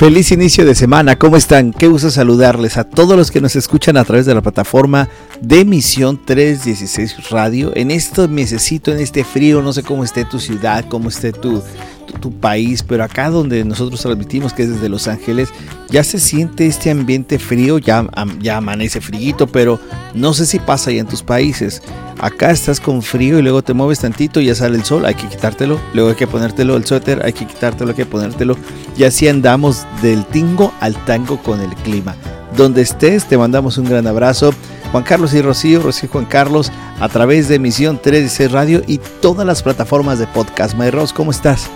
Feliz inicio de semana, ¿cómo están? Qué gusto saludarles a todos los que nos escuchan a través de la plataforma de Emisión 316 Radio. En este mesecito, en este frío, no sé cómo esté tu ciudad, cómo esté tu, tu, país, pero acá donde nosotros transmitimos, que es desde Los Ángeles, ya se siente este ambiente frío, ya, ya amanece frío, pero no sé si pasa ya en tus países. Acá estás con frío y luego te mueves tantito y ya sale el sol, hay que quitártelo, luego hay que ponértelo el suéter, hay que quitártelo, hay que ponértelo. Y así andamos del tingo al tango con el clima. Donde estés, te mandamos un gran abrazo. Juan Carlos y Rocío, Rocío y Juan Carlos, a través de Emisión 3 Radio y todas las plataformas de podcast. Mayros, ¿cómo estás?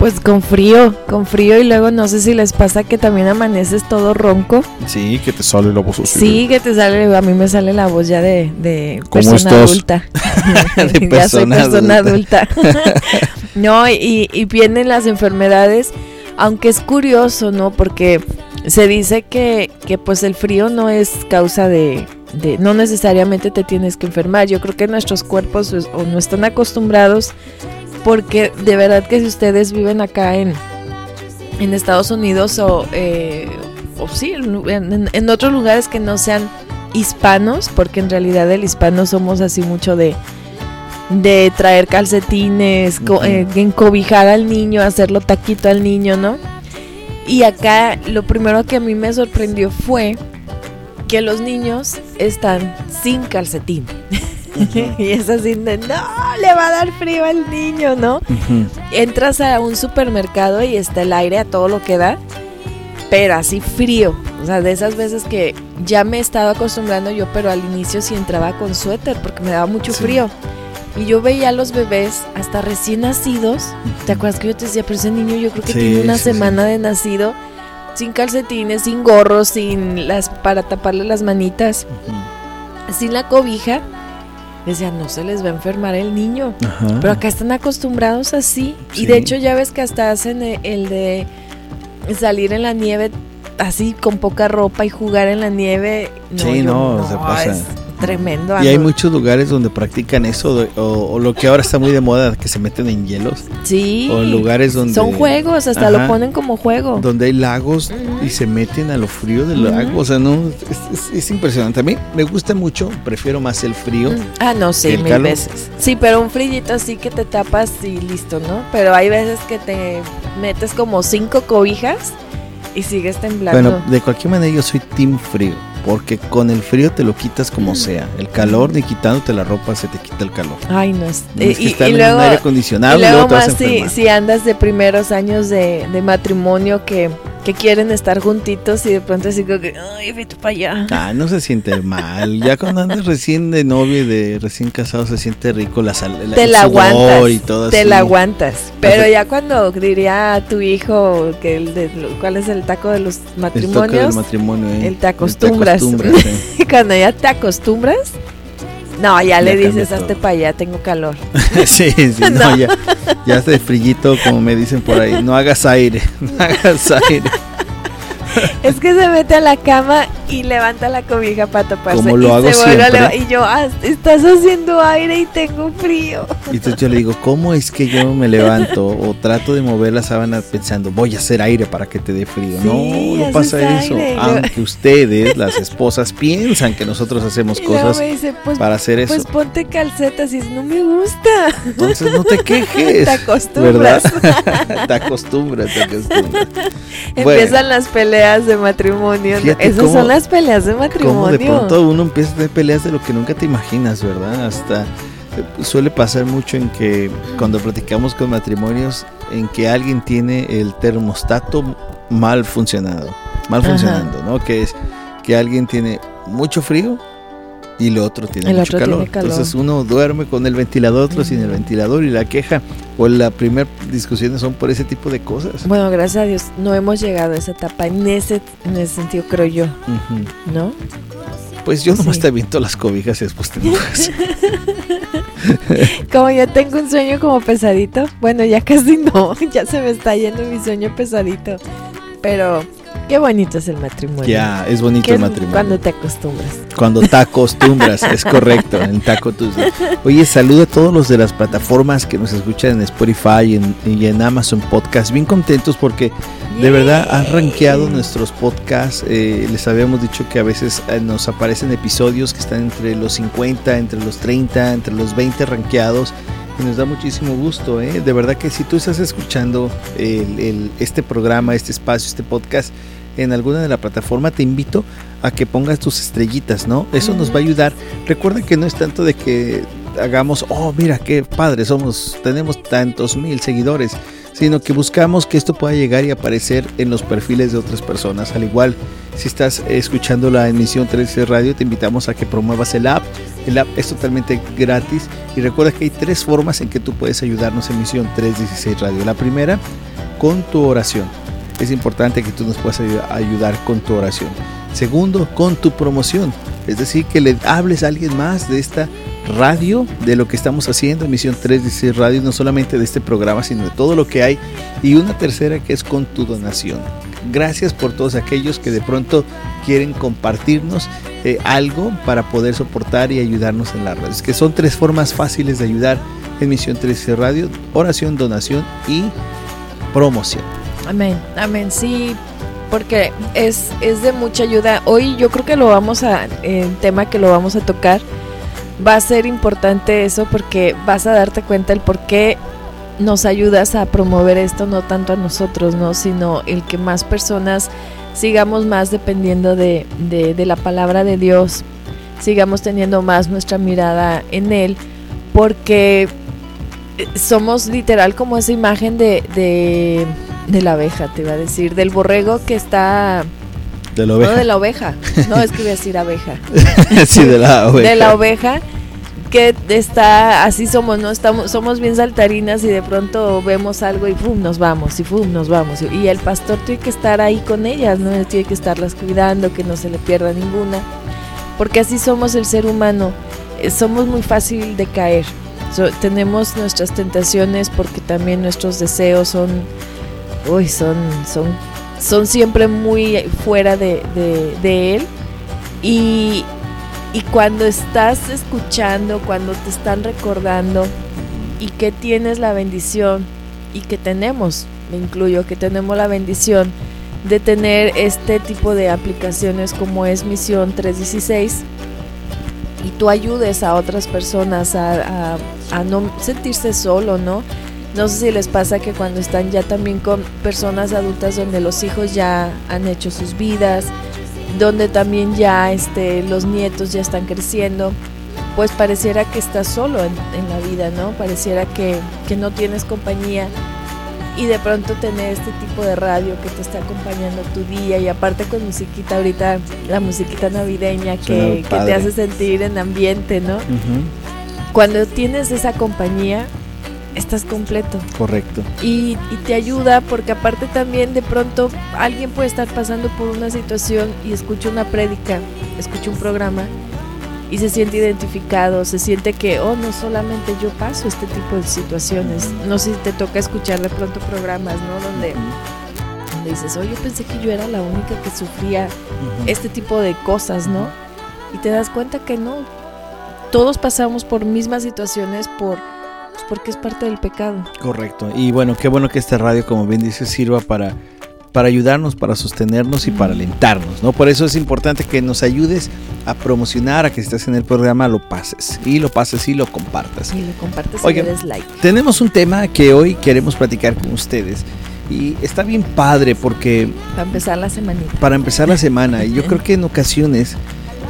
Pues con frío, con frío y luego no sé si les pasa que también amaneces todo ronco. Sí, que te sale la voz. Sí, que te sale, a mí me sale la voz ya de, de persona adulta. de persona ya soy persona adulta. no, y, y vienen las enfermedades, aunque es curioso, ¿no? Porque se dice que, que pues el frío no es causa de, de, no necesariamente te tienes que enfermar. Yo creo que nuestros cuerpos pues, o no están acostumbrados porque de verdad que si ustedes viven acá en, en Estados Unidos o, eh, o sí, en, otros lugares que no sean hispanos, porque en realidad el hispano somos así mucho de, de traer calcetines, eh, encobijar al niño, hacerlo taquito al niño, ¿no? Y acá lo primero que a mí me sorprendió fue que los niños están sin calcetín. y es así de, no, le va a dar frío al niño, ¿no? Entras a un supermercado y está el aire a todo lo que da, pero así frío. O sea, de esas veces que ya me he estado acostumbrando yo, pero al inicio sí entraba con suéter porque me daba mucho frío. Y yo veía a los bebés hasta recién nacidos. ¿Te acuerdas que yo te decía, pero ese niño yo creo que tiene una semana de nacido, sin calcetines, sin gorros, sin las para taparle las manitas, sin la cobija? Decían, no se les va a enfermar el niño. Pero acá están acostumbrados así. Y de hecho ya ves que hasta hacen el de salir en la nieve así con poca ropa y jugar en la nieve. sí, no, se pasa. Tremendo. Y hay muchos lugares donde practican eso, o, lo que ahora está muy de moda, que se meten en hielos. Sí. O lugares donde... Son juegos, hasta lo ponen como juego. Donde hay lagos y se meten a lo frío del lago. O sea, no, es, impresionante. A mí me gusta mucho, prefiero más el frío. Ah, no, sí, mil veces. Sí, pero un frillito así que te tapas y listo, ¿no? Pero hay veces que te metes como cinco cobijas y sigues temblando. Bueno, de cualquier manera yo soy team frío. Porque con el frío te lo quitas como sea. El calor, ni quitándote la ropa, se te quita el calor. Ay, no es. y, en luego, un aire acondicionado y luego, más si, si, andas de primeros años de, de matrimonio que que quieren estar juntitos y de pronto así como que, ay, vete para allá. Ah, no se siente mal. Ya cuando andas recién de novio y de recién casado se siente rico la sal, Te la aguantas. Y todo te la aguantas. Pero ya cuando diría a tu hijo que el de, cuál es el taco de los matrimonios, el, matrimonio, eh. el te acostumbras. y cuando ya te acostumbras, no, ya, le dices, hazte para allá, tengo calor. sí, sí, no, ya, ya hace frillito, como me dicen por ahí. No hagas aire, no hagas aire. es que se mete a la cama y levanta la cobija para taparse. Como lo hago siempre. y yo, ah, estás haciendo aire y tengo frío. Y entonces yo le digo, ¿cómo es que yo me levanto o trato de mover la sábana pensando, voy a hacer aire para que te dé frío? no, no pasa eso. Aunque ustedes, las esposas, piensan que nosotros hacemos cosas pues, para hacer eso. Pues ponte calcetas y no me gusta. Entonces no te quejes. te acostumbras. ¿Verdad? te acostumbras, te acostumbras. Empiezan las peleas de matrimonio. Esas son las peleas de matrimonio. de pronto uno empieza a tener peleas de lo que nunca te imaginas, ¿verdad? Hasta eh, suele pasar mucho en que cuando platicamos con matrimonios, en que alguien tiene el termostato mal funcionado, mal funcionando, ¿no? Que es que alguien tiene mucho frío y el otro tiene mucho calor. Entonces uno duerme con el ventilador, otro sin el ventilador y la queja o la primera discusión son por ese tipo de cosas. Bueno, gracias a Dios no hemos llegado a esa etapa en ese, en ese sentido, creo yo. ¿No? Pues yo nomás te viento las cobijas y después te enojas. como ya tengo un sueño como pesadito, bueno, ya casi no, ya se me está yendo mi sueño pesadito. Pero Qué bonito es el matrimonio. Ya, es bonito el matrimonio. Cuando te acostumbras. Cuando te acostumbras, es correcto, el taco Tuesday. Oye, saludo a todos los de las plataformas que nos escuchan en Spotify y en, Amazon Podcast. Bien contentos porque de verdad han rankeado nuestros podcasts. Eh, les habíamos dicho que a veces eh, nos aparecen episodios que están entre los 50, entre los 30, entre los 20 rankeados y nos da muchísimo gusto. ¿eh? De verdad que si tú estás escuchando este programa, este espacio, este podcast, en alguna de la plataforma, te invito a que pongas tus estrellitas, ¿no? Eso nos va a ayudar. Recuerda que no es tanto de que hagamos, oh, mira qué padre somos, tenemos tantos mil seguidores, sino que buscamos que esto pueda llegar y aparecer en los perfiles de otras personas. Al igual, si estás escuchando la emisión 13 Radio, te invitamos a que promuevas el app. El app es totalmente gratis y recuerda que hay tres formas en que tú puedes ayudarnos en Misión 316 Radio. La primera, con tu oración es importante que tú nos puedas ayudar con tu oración. Segundo, con tu promoción. Es decir, que le hables a alguien más de esta radio, de lo que estamos haciendo, Misión 316 Radio, no solamente de este programa, sino de todo lo que hay. Y una tercera que es con tu donación. Gracias por todos aquellos que de pronto quieren compartirnos eh, algo para poder soportar y ayudarnos en la red. Es que son tres formas fáciles de ayudar en Misión 316 Radio, oración, donación y promoción. Amén, amén, sí, porque es, es de mucha ayuda. Hoy yo creo que lo vamos a, el tema que lo vamos a tocar, va a ser importante eso porque vas a darte cuenta el por qué nos ayudas a promover esto, no tanto a nosotros, ¿no? sino el que más personas sigamos más dependiendo de, de, la palabra de Dios, sigamos teniendo más nuestra mirada en Él, porque eh, somos literal como esa imagen de, de de la abeja, te iba a decir. Del borrego que está. De la oveja. No, de la oveja. No, es que voy a decir abeja. sí, de la oveja. De la oveja que está, así somos, ¿no? Estamos, somos bien saltarinas y de pronto vemos algo y ¡pum! nos vamos, y ¡pum! nos vamos. Y el pastor tiene que estar ahí con ellas, ¿no? Tiene que estarlas cuidando, que no se le pierda ninguna. Porque así somos el ser humano. Eh, somos muy fácil de caer. tenemos nuestras tentaciones porque también nuestros deseos son uy, son, son, son siempre muy fuera de, él. Y, y cuando estás escuchando, cuando te están recordando y que tienes la bendición y que tenemos, me incluyo, que tenemos la bendición de tener este tipo de aplicaciones como es Misión 316 y tú ayudes a otras personas a, a, a no sentirse solo, ¿no? No sé si les pasa que cuando están ya también con personas adultas donde los hijos ya han hecho sus vidas, donde también ya este, los nietos ya están creciendo, pues pareciera que estás solo en, la vida, ¿no? Pareciera que, no tienes compañía y de pronto tener este tipo de radio que te está acompañando tu día y aparte con musiquita ahorita, la musiquita navideña que, te hace sentir en ambiente, ¿no? Cuando tienes esa compañía, estás completo. Correcto. Y, te ayuda porque aparte también de pronto alguien puede estar pasando por una situación y escucha una prédica, escucha un programa y se siente identificado, se siente que, oh, no solamente yo paso este tipo de situaciones. No sé si te toca escuchar de pronto programas, ¿no? Donde, dices, oh, yo pensé que yo era la única que sufría este tipo de cosas, ¿no? Y te das cuenta que no. Todos pasamos por mismas situaciones, por porque es parte del pecado. Correcto. Y bueno, qué bueno que esta radio, como bien dice, sirva para para ayudarnos, para sostenernos y para alentarnos, ¿no? Por eso es importante que nos ayudes a promocionar, a que estés en el programa, lo pases y lo pases y lo compartas. Y lo compartes y le des like. Tenemos un tema que hoy queremos platicar con ustedes y está bien padre porque... Para empezar la semana. Para empezar la semana. y yo creo que en ocasiones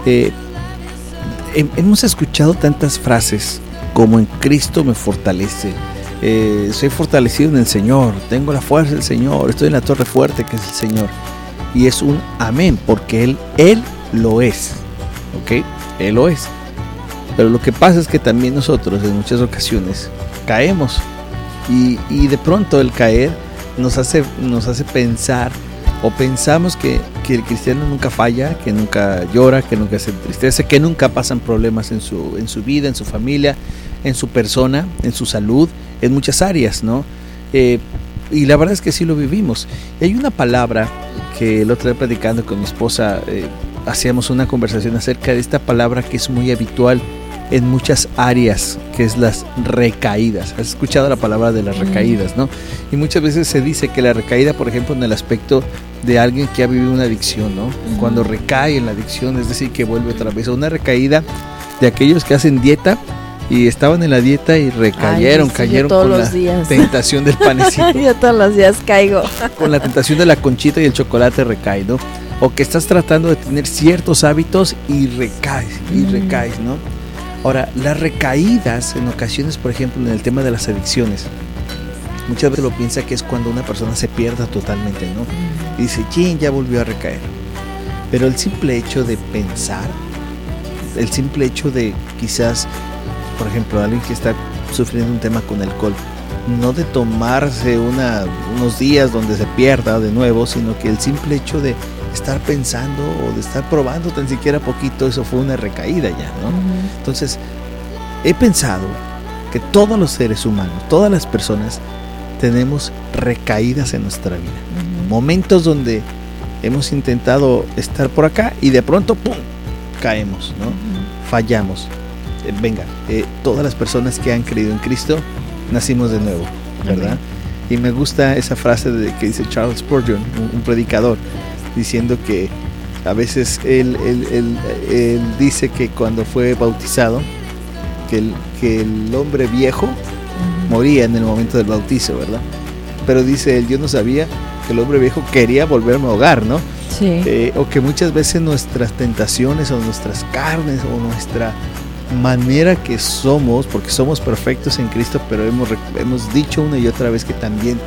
eh, hemos escuchado tantas frases como en Cristo me fortalece. Eh, soy fortalecido en el Señor, tengo la fuerza del Señor, estoy en la torre fuerte que es el Señor. Y es un amén, porque Él, Él lo es. ¿Ok? Él lo es. Pero lo que pasa es que también nosotros en muchas ocasiones caemos. Y, y de pronto el caer nos hace, nos hace pensar o pensamos que, el cristiano nunca falla, que nunca llora, que nunca se entristece, que nunca pasan problemas en su, en su vida, en su familia, en su persona, en su salud, en muchas áreas, ¿no? Eh, y la verdad es que sí lo vivimos. Y hay una palabra que el otro día platicando con mi esposa eh, hacíamos una conversación acerca de esta palabra que es muy habitual en muchas áreas, que es las recaídas. Has escuchado la palabra de las recaídas, ¿no? Y muchas veces se dice que la recaída, por ejemplo, en el aspecto de alguien que ha vivido una adicción, ¿no? Cuando recae en la adicción, es decir, que vuelve otra vez. Una recaída de aquellos que hacen dieta y estaban en la dieta y recayeron, cayeron con la tentación del panecito. yo todos los días caigo. con la tentación de la conchita y el chocolate recae, ¿no? O que estás tratando de tener ciertos hábitos y recaes, y recaes, ¿no? Ahora, las recaídas en ocasiones, por ejemplo, en el tema de las adicciones, muchas veces lo piensa que es cuando una persona se pierda totalmente, ¿no? Y dice, ¿quién ya volvió a recaer? Pero el simple hecho de pensar, el simple hecho de quizás, por ejemplo, alguien que está sufriendo un tema con alcohol, no de tomarse una, unos días donde se pierda de nuevo, sino que el simple hecho de estar pensando o de estar probando tan siquiera poquito, eso fue una recaída ya, ¿no? Entonces, he pensado que todos los seres humanos, todas las personas, tenemos recaídas en nuestra vida. Momentos donde hemos intentado estar por acá y de pronto, ¡pum!, caemos, ¿no? Fallamos. Eh, venga, eh, todas las personas que han creído en Cristo, nacimos de nuevo, ¿verdad? Y me gusta esa frase de, que dice Charles Spurgeon, un predicador diciendo que a veces él, dice que cuando fue bautizado, que el, que el hombre viejo moría en el momento del bautizo, ¿verdad? Pero dice él, yo no sabía que el hombre viejo quería volverme a hogar, ¿no? Sí. Eh, o que muchas veces nuestras tentaciones o nuestras carnes o nuestra manera que somos, porque somos perfectos en Cristo, pero hemos, hemos dicho una y otra vez que también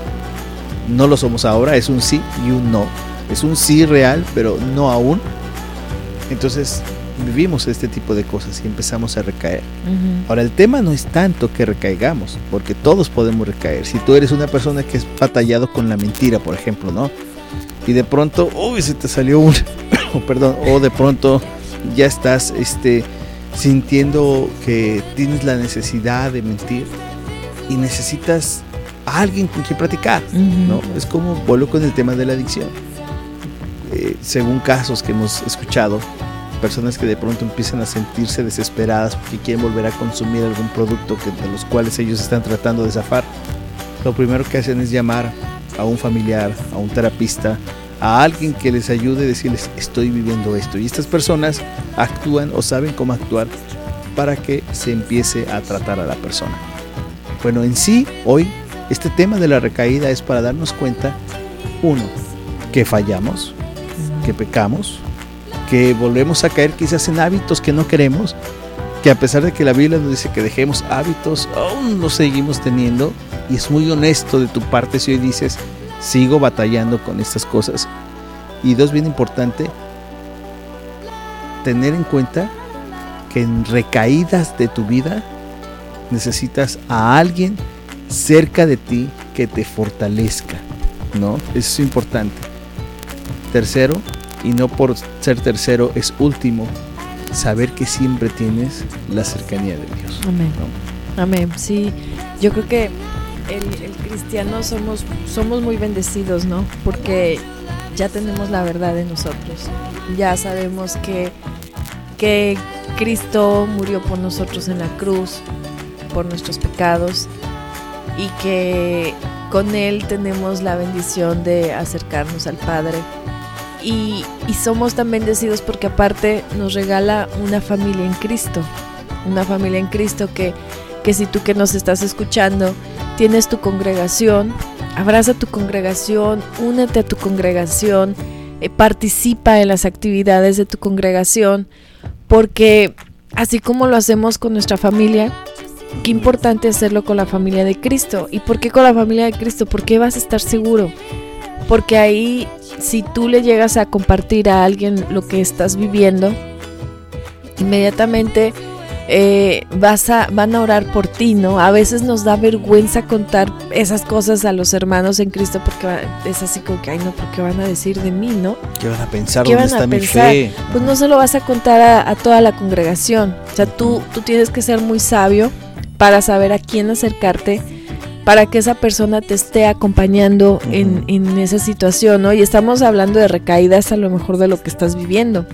no lo somos ahora, es un sí y un no es un sí real, pero no aún. Entonces vivimos este tipo de cosas y empezamos a recaer. Ahora, el tema no es tanto que recaigamos, porque todos podemos recaer. Si tú eres una persona que es batallado con la mentira, por ejemplo, ¿no? Y de pronto, uy, se te salió un, perdón, o de pronto ya estás este, sintiendo que tienes la necesidad de mentir y necesitas a alguien con quien platicar, ¿no? Es como vuelvo con el tema de la adicción eh, según casos que hemos escuchado, personas que de pronto empiezan a sentirse desesperadas porque quieren volver a consumir algún producto que, de los cuales ellos están tratando de zafar, lo primero que hacen es llamar a un familiar, a un terapista, a alguien que les ayude a decirles estoy viviendo esto. Y estas personas actúan o saben cómo actuar para que se empiece a tratar a la persona. Bueno, en sí, hoy este tema de la recaída es para darnos cuenta, uno, que fallamos, que pecamos, que volvemos a caer quizás en hábitos que no queremos, que a pesar de que la Biblia nos dice que dejemos hábitos, aún los seguimos teniendo. Y es muy honesto de tu parte si hoy dices, sigo batallando con estas cosas. Y dos, bien importante, tener en cuenta que en recaídas de tu vida necesitas a alguien cerca de ti que te fortalezca, ¿no? Eso es importante. Tercero, y no por ser tercero es último, saber que siempre tienes la cercanía de Dios. Amén. Amén. Sí, yo creo que el, cristiano somos, somos muy bendecidos, ¿no? Porque ya tenemos la verdad de nosotros. Ya sabemos que, que Cristo murió por nosotros en la cruz, por nuestros pecados, y que con Él tenemos la bendición de acercarnos al Padre y, somos tan bendecidos porque aparte nos regala una familia en Cristo, una familia en Cristo que, que si tú que nos estás escuchando tienes tu congregación, abraza tu congregación, únete a tu congregación, eh, participa en las actividades de tu congregación, porque así como lo hacemos con nuestra familia, qué importante hacerlo con la familia de Cristo. ¿Y por qué con la familia de Cristo? Porque vas a estar seguro. Porque ahí si tú le llegas a compartir a alguien lo que estás viviendo, inmediatamente eh, vas a, van a orar por ti, ¿no? A veces nos da vergüenza contar esas cosas a los hermanos en Cristo porque es así como que, ay, no, porque van a decir de mí, ¿no? ¿Qué van a pensar? ¿Dónde está mi fe? Pues no se lo vas a contar a, toda la congregación. O sea, tú, tú tienes que ser muy sabio para saber a quién acercarte para que esa persona te esté acompañando en, en, esa situación, ¿no? Y estamos hablando de recaídas a lo mejor de lo que estás viviendo.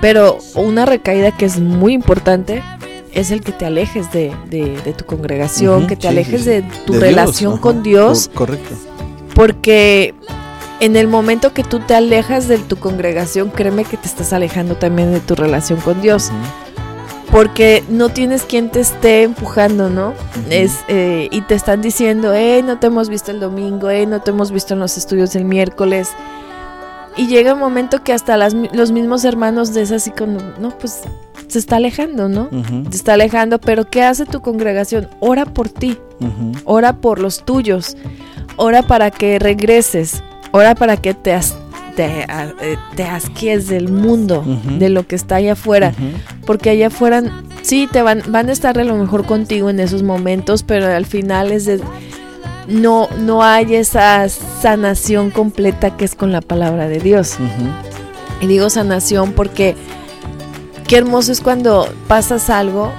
Pero una recaída que es muy importante es el que te alejes de, tu congregación, que te alejes de tu relación con Dios. correcto. Porque en el momento que tú te alejas de tu congregación, créeme que te estás alejando también de tu relación con Dios. Porque no tienes quien te esté empujando, ¿no? es, eh, y te están diciendo, hey, no te hemos visto el domingo, hey, no te hemos visto en los estudios el miércoles. Y llega un momento que hasta los mismos hermanos de esas así como, no, pues se está alejando, ¿no? Se está alejando, pero ¿qué hace tu congregación? Ora por ti, ora por los tuyos, ora para que regreses, ora para que te, te, eh, te asquies del mundo, de lo que está allá afuera, porque allá afuera sí te van, van a estar a lo mejor contigo en esos momentos, pero al final es de, no, no hay esa sanación completa que es con la palabra de Dios. Y digo sanación porque qué hermoso es cuando pasas algo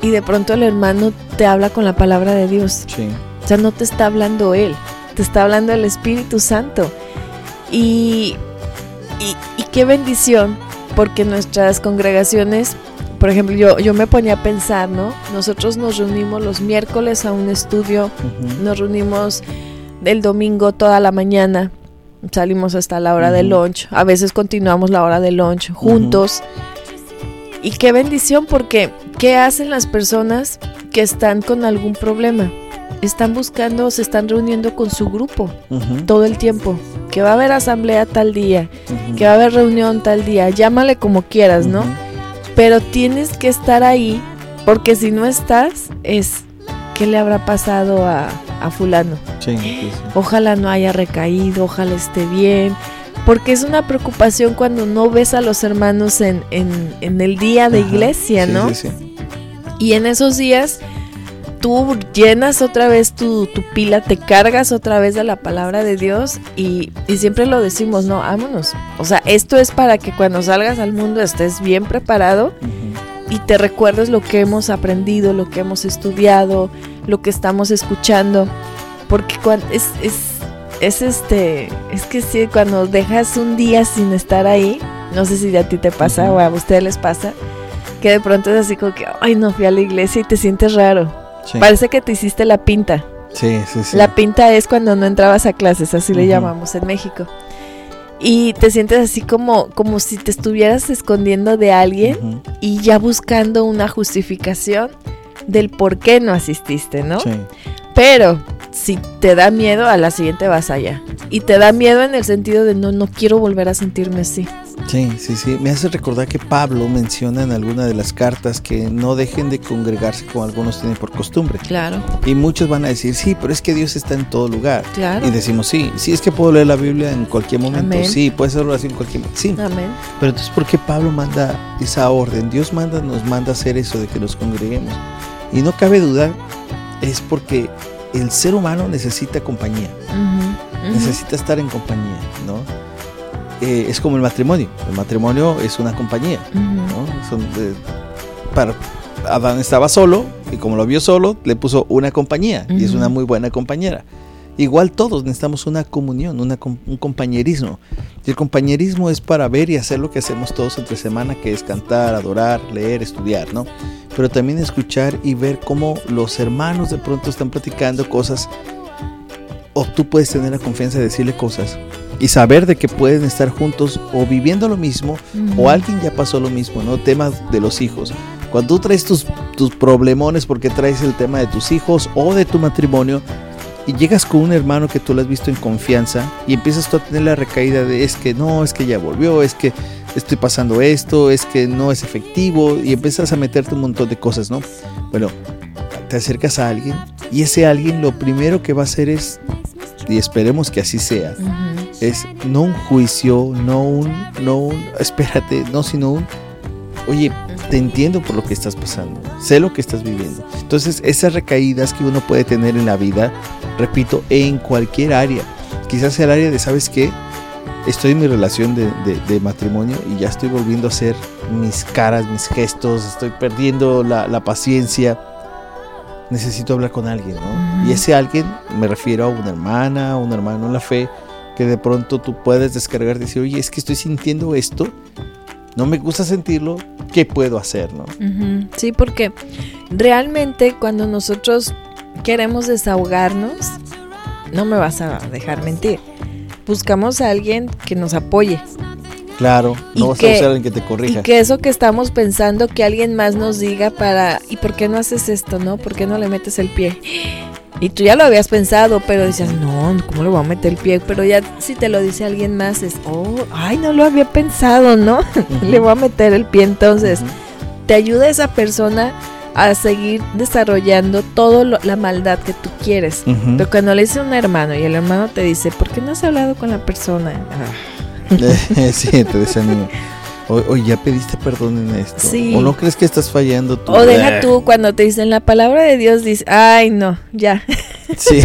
y de pronto el hermano te habla con la palabra de Dios. O sea, no te está hablando él, te está hablando el Espíritu Santo. Y, y, qué bendición, porque nuestras congregaciones, por ejemplo, yo, yo me ponía a pensar, ¿no? Nosotros nos reunimos los miércoles a un estudio, nos reunimos el domingo toda la mañana, salimos hasta la hora de lunch, a veces continuamos la hora de lunch juntos. Y qué bendición porque ¿qué hacen las personas que están con algún problema? Están buscando, se están reuniendo con su grupo todo el tiempo. Que va a haber asamblea tal día, que va a haber reunión tal día, llámale como quieras, ¿no? Pero tienes que estar ahí porque si no estás es ¿qué le habrá pasado a, fulano? Ojalá no haya recaído, ojalá esté bien, porque es una preocupación cuando no ves a los hermanos en, en, el día de iglesia, ¿no? Y en esos días tú llenas otra vez tu, tu, pila, te cargas otra vez de la palabra de Dios y, y, siempre lo decimos, no, vámonos. O sea, esto es para que cuando salgas al mundo estés bien preparado y te recuerdes lo que hemos aprendido, lo que hemos estudiado, lo que estamos escuchando. Porque cuando es, es es este, es que sí, cuando dejas un día sin estar ahí, no sé si a ti te pasa o a ustedes les pasa, que de pronto es así como que, ay, no fui a la iglesia y te sientes raro. Parece que te hiciste la pinta. Sí, sí, sí. La pinta es cuando no entrabas a clases, así le llamamos en México. Y te sientes así como, como si te estuvieras escondiendo de alguien y ya buscando una justificación del por qué no asististe, ¿no? Sí. Pero si te da miedo, a la siguiente vas allá. Y te da miedo en el sentido de no, no quiero volver a sentirme así. Sí, sí, sí. Me hace recordar que Pablo menciona en alguna de las cartas que no dejen de congregarse como algunos tienen por costumbre. Claro. Y muchos van a decir, sí, pero es que Dios está en todo lugar. Claro. Y decimos, sí, sí, es que puedo leer la Biblia en cualquier momento. Sí, puede ser oración en cualquier momento. Sí. Amén. Pero entonces, ¿por qué Pablo manda esa orden? Dios manda, nos manda hacer eso de que nos congreguemos. Y no cabe duda, es porque el ser humano necesita compañía, necesita estar en compañía, ¿no? Eh, es como el matrimonio, el matrimonio es una compañía, ¿no? Eh, para, Adán estaba solo y como lo vio solo, le puso una compañía y es una muy buena compañera. Igual todos necesitamos una comunión, una, un compañerismo. Y el compañerismo es para ver y hacer lo que hacemos todos entre semana, que es cantar, adorar, leer, estudiar, ¿no? Pero también escuchar y ver cómo los hermanos de pronto están platicando cosas o tú puedes tener la confianza de decirle cosas y saber de que pueden estar juntos o viviendo lo mismo o alguien ya pasó lo mismo, ¿no? Temas de los hijos. Cuando tú traes tus, tus problemones porque traes el tema de tus hijos o de tu matrimonio, y llegas con un hermano que tú lo has visto en confianza y empiezas tú a tener la recaída de es que no, es que ya volvió, es que estoy pasando esto, es que no es efectivo y empiezas a meterte un montón de cosas, ¿no? Bueno, te acercas a alguien y ese alguien lo primero que va a hacer es, y esperemos que así sea, es no un juicio, no un, no un, espérate, no, sino un, oye, te entiendo por lo que estás pasando, sé lo que estás viviendo. Entonces, esas recaídas que uno puede tener en la vida, repito, en cualquier área, quizás sea el área de, ¿sabes qué? Estoy en mi relación de, matrimonio y ya estoy volviendo a hacer mis caras, mis gestos, estoy perdiendo la, paciencia. necesito hablar con alguien, ¿no? Y ese alguien me refiero a una hermana, un hermano en la fe, que de pronto tú puedes descargar y decir, oye, es que estoy sintiendo esto, no me gusta sentirlo, ¿qué puedo hacer, no? Sí, porque realmente cuando nosotros queremos desahogarnos, no me vas a dejar mentir, buscamos a alguien que nos apoye. Claro, no vas a buscar a alguien que te corrija. Y que eso que estamos pensando, que alguien más nos diga para, ¿y por qué no haces esto, no? ¿Por qué no le metes el pie? Y tú ya lo habías pensado, pero dices, no, ¿cómo le voy a meter el pie? Pero ya si te lo dice alguien más, es, oh, ay, no lo había pensado, ¿no? le voy a meter el pie. Entonces, te ayuda esa persona a seguir desarrollando toda la maldad que tú quieres. Pero cuando le dice a un hermano y el hermano te dice, ¿por qué no has hablado con la persona? Ah. sí, te desanima. O, ya pediste perdón en esto. O no crees que estás fallando tú. O deja tú cuando te dicen la palabra de Dios, dices, ay no, ya. Sí.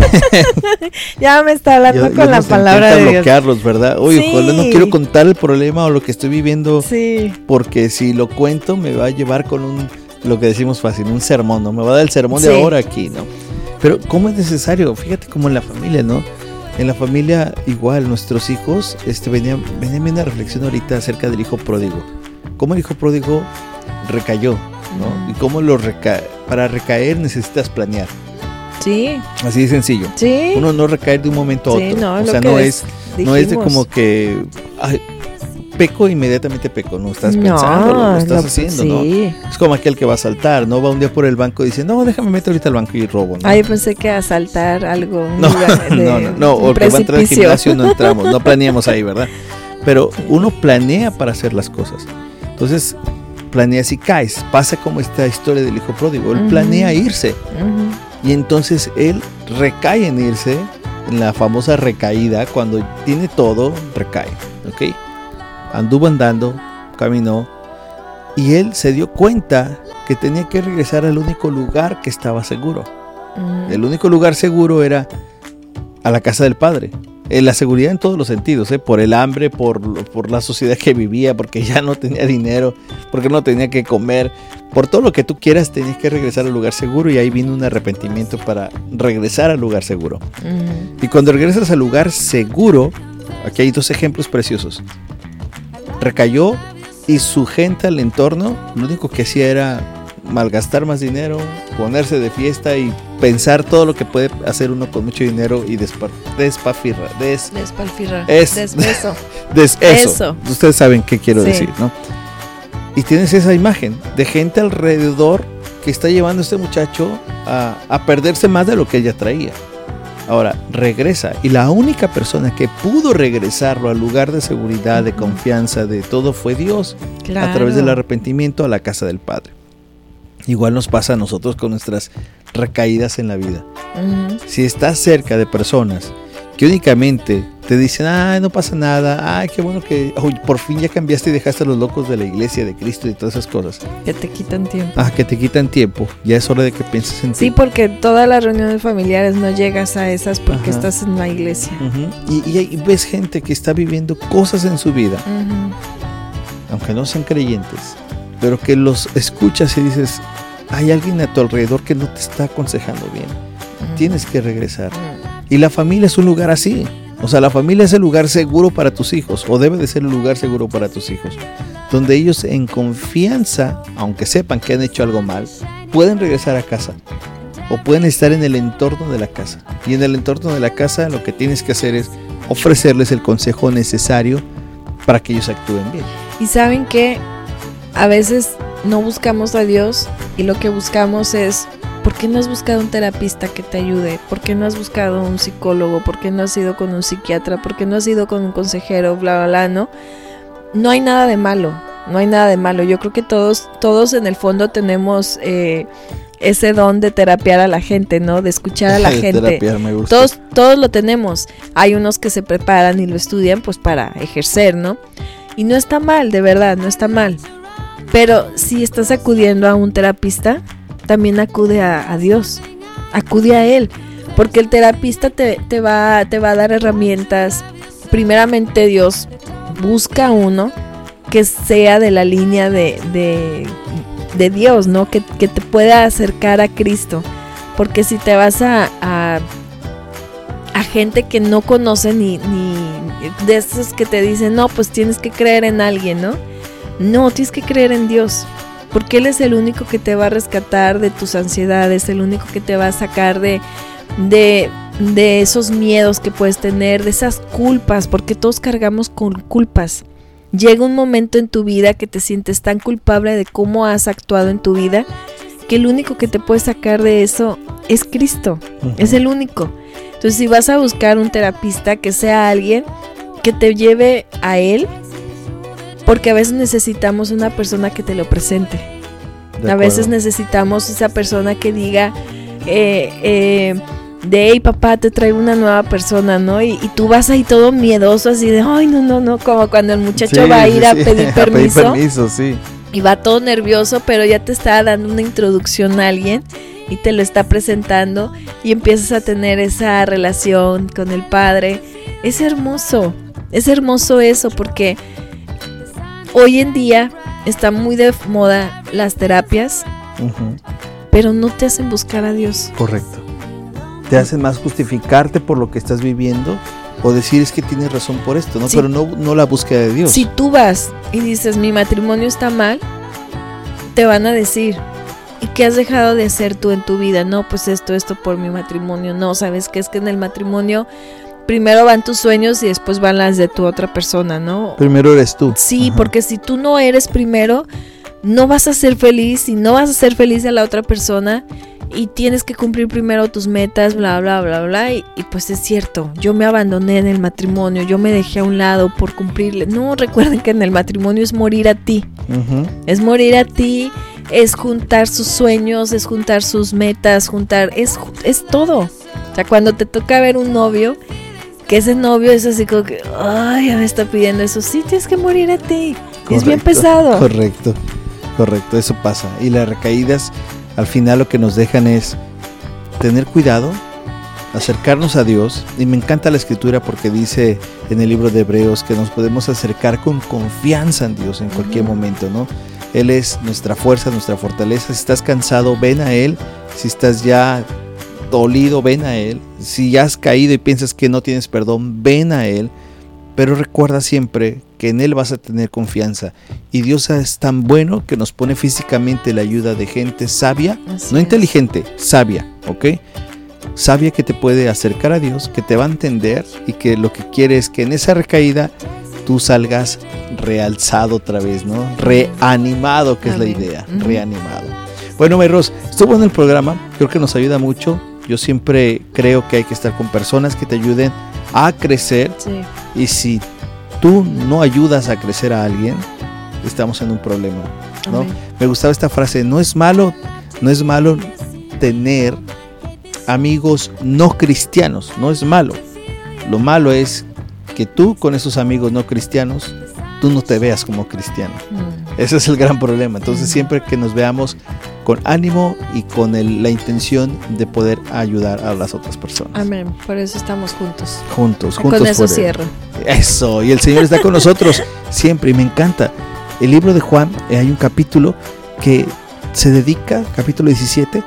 ya me está hablando con la palabra de bloquearlos, ¿verdad? Oye, no quiero contar el problema o lo que estoy viviendo. Sí. Porque si lo cuento me va a llevar con un, lo que decimos fácil, un sermón, ¿no? Me va a dar el sermón de ahora aquí, ¿no? Pero ¿cómo es necesario? Fíjate como en la familia, ¿no? En la familia igual, nuestros hijos, este, venían, venía una reflexión ahorita acerca del hijo pródigo. Cómo el hijo pródigo recayó, ¿no? Y cómo lo reca para recaer necesitas planear. Sí. Así de sencillo. Sí. Uno no recaer de un momento a otro. no, o sea, no es, no es de como que peco, inmediatamente peco, no estás pensando, lo estás haciendo, ¿no? Es como aquel que va a saltar, ¿no? Va un día por el banco y dice, no, déjame meter ahorita al banco y robo, ¿no? Ay, pensé que a saltar algo. No, no, no, no, o que va a entrar al gimnasio no entramos, no planeamos ahí, ¿verdad? Pero uno planea para hacer las cosas. Entonces, planea si caes. Pasa como esta historia del hijo pródigo. Él planea irse. Y entonces él recae en irse, en la famosa recaída, cuando tiene todo, recae. ¿Ok? Anduvo andando, caminó, y él se dio cuenta que tenía que regresar al único lugar que estaba seguro. Mm. El único lugar seguro era a la casa del padre. En la seguridad en todos los sentidos, ¿eh? por el hambre, por, por, la sociedad que vivía, porque ya no tenía dinero, porque no tenía que comer, por todo lo que tú quieras, tenías que regresar al lugar seguro y ahí vino un arrepentimiento para regresar al lugar seguro. Mm. Y cuando regresas al lugar seguro, aquí hay dos ejemplos preciosos recayó y su gente al entorno lo único que hacía era malgastar más dinero, ponerse de fiesta y pensar todo lo que puede hacer uno con mucho dinero y despafirra, des, es, desbeso. eso. Ustedes saben qué quiero decir, ¿no? Y tienes esa imagen de gente alrededor que está llevando a este muchacho a, a perderse más de lo que ella traía. Ahora, regresa. Y la única persona que pudo regresarlo al lugar de seguridad, de confianza, de todo, fue Dios. A través del arrepentimiento a la casa del Padre. Igual nos pasa a nosotros con nuestras recaídas en la vida. Si estás cerca de personas que únicamente te dicen, ay, no pasa nada, ay, qué bueno que por fin ya cambiaste y dejaste a los locos de la iglesia, de Cristo y todas esas cosas. Que te quitan tiempo. Ah, que te quitan tiempo. Ya es hora de que pienses en ti. Sí, porque todas las reuniones familiares no llegas a esas porque estás en la iglesia. y, ves gente que está viviendo cosas en su vida, aunque no sean creyentes, pero que los escuchas y dices, hay alguien a tu alrededor que no te está aconsejando bien. Tienes que regresar. Y la familia es un lugar así. O sea, la familia es el lugar seguro para tus hijos, o debe de ser el lugar seguro para tus hijos, donde ellos en confianza, aunque sepan que han hecho algo mal, pueden regresar a casa o pueden estar en el entorno de la casa. Y en el entorno de la casa lo que tienes que hacer es ofrecerles el consejo necesario para que ellos actúen bien. Y saben que a veces no buscamos a Dios y lo que buscamos es ¿Por qué no has buscado un terapista que te ayude? ¿Por qué no has buscado un psicólogo? ¿Por qué no has ido con un psiquiatra? ¿Por qué no has ido con un consejero? Bla, bla, bla, ¿no? No hay nada de malo, no hay nada de malo. Yo creo que todos, todos en el fondo tenemos eh, ese don de terapiar a la gente, ¿no? De escuchar a la gente. Todos, todos lo tenemos. Hay unos que se preparan y lo estudian pues para ejercer, ¿no? Y no está mal, de verdad, no está mal. Pero si estás acudiendo a un terapista, también acude a, Dios, acude a Él, porque el terapista te, va, te va a dar herramientas. Primeramente Dios busca uno que sea de la línea de, de, Dios, ¿no? Que, que, te pueda acercar a Cristo. Porque si te vas a, a, gente que no conoce ni, ni de esos que te dicen, no, pues tienes que creer en alguien, ¿no? No, tienes que creer en Dios. Porque Él es el único que te va a rescatar de tus ansiedades, el único que te va a sacar de, de, de esos miedos que puedes tener, de esas culpas, porque todos cargamos con culpas. Llega un momento en tu vida que te sientes tan culpable de cómo has actuado en tu vida que el único que te puede sacar de eso es Cristo. Es el único. Entonces, si vas a buscar un terapista, que sea alguien que te lleve a Él, porque a veces necesitamos una persona que te lo presente. A veces necesitamos esa persona que diga, eh, eh, de, hey papá, te traigo una nueva persona, ¿no? Y, tú vas ahí todo miedoso, así de, ay, no, no, no, como cuando el muchacho va a ir a pedir permiso. a pedir permiso, sí. Y va todo nervioso, pero ya te está dando una introducción a alguien y te lo está presentando y empiezas a tener esa relación con el padre. Es hermoso, es hermoso eso porque hoy en día está muy de moda las terapias, pero no te hacen buscar a Dios. Correcto te hace más justificarte por lo que estás viviendo o decir es que tienes razón por esto, ¿no? Pero no, no la búsqueda de Dios. Si tú vas y dices mi matrimonio está mal, te van a decir, ¿y qué has dejado de hacer tú en tu vida? No, pues esto, esto por mi matrimonio. No, sabes que es que en el matrimonio primero van tus sueños y después van las de tu otra persona, ¿no? Primero eres tú. Sí, porque si tú no eres primero, no vas a ser feliz y no vas a ser feliz a la otra persona y tienes que cumplir primero tus metas, bla, bla, bla, bla. Y, pues es cierto, yo me abandoné en el matrimonio, yo me dejé a un lado por cumplirle. No, recuerden que en el matrimonio es morir a ti. Es morir a ti, es juntar sus sueños, es juntar sus metas, juntar, es, es todo. O sea, cuando te toca ver un novio, que ese novio es así como que, ay, ya me está pidiendo eso, sí, tienes que morir a ti. es bien pesado. Correcto, correcto, eso pasa. Y las recaídas al final lo que nos dejan es tener cuidado, acercarnos a Dios. Y me encanta la escritura porque dice en el libro de Hebreos que nos podemos acercar con confianza en Dios en cualquier momento, ¿no? Él es nuestra fuerza, nuestra fortaleza. Si estás cansado, ven a Él. Si estás ya dolido, ven a Él. Si ya has caído y piensas que no tienes perdón, ven a Él. Pero recuerda siempre que en Él vas a tener confianza. Y Dios es tan bueno que nos pone físicamente la ayuda de gente sabia, no inteligente, sabia, ¿ok? Sabia que te puede acercar a Dios, que te va a entender y que lo que quiere es que en esa recaída tú salgas realzado otra vez, ¿no? Reanimado, que es la idea, reanimado. Bueno, Mayros, estuvo en el programa, creo que nos ayuda mucho. Yo siempre creo que hay que estar con personas que te ayuden a crecer. Y si tú no ayudas a crecer a alguien, estamos en un problema. ¿no? Me gustaba esta frase, no es malo, no es malo tener amigos no cristianos, no es malo. Lo malo es que tú con esos amigos no cristianos, tú no te veas como cristiano. Mm. Ese es el gran problema. Entonces mm. siempre que nos veamos con ánimo y con la intención de poder ayudar a las otras personas. Amén. Por eso estamos juntos. Juntos, juntos. Con eso cierro. Eso. Y el Señor está con nosotros siempre y me encanta. El libro de Juan, eh, hay un capítulo que se dedica, capítulo 17,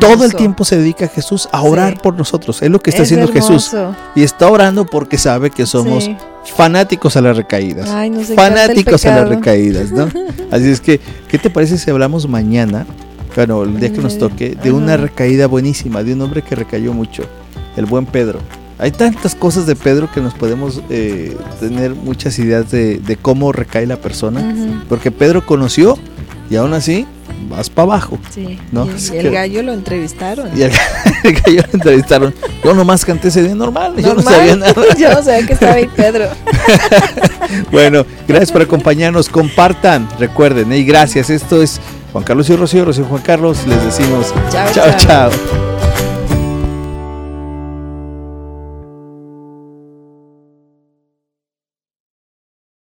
todo el tiempo se dedica a Jesús a orar por nosotros. Es lo que está haciendo Jesús. Y está orando porque sabe que somos fanáticos a las recaídas. fanáticos a las recaídas, ¿no? Así es que, ¿qué te parece si hablamos mañana, bueno, el día que nos toque, de una recaída buenísima, de un hombre que recayó mucho, el buen Pedro? Hay tantas cosas de Pedro que nos podemos eh, tener muchas ideas de, cómo recae la persona, porque Pedro conoció y aún así vas para abajo. Sí. ¿no? Y, el gallo lo entrevistaron. Y el, gallo lo entrevistaron. Yo nomás canté ese día normal, Yo no sabía nada. yo no sabía que estaba ahí Pedro. bueno, gracias por acompañarnos. Compartan, recuerden. Y gracias. Esto es Juan Carlos y Rocío, Rocío Juan Carlos. Les decimos chao. chao. chao.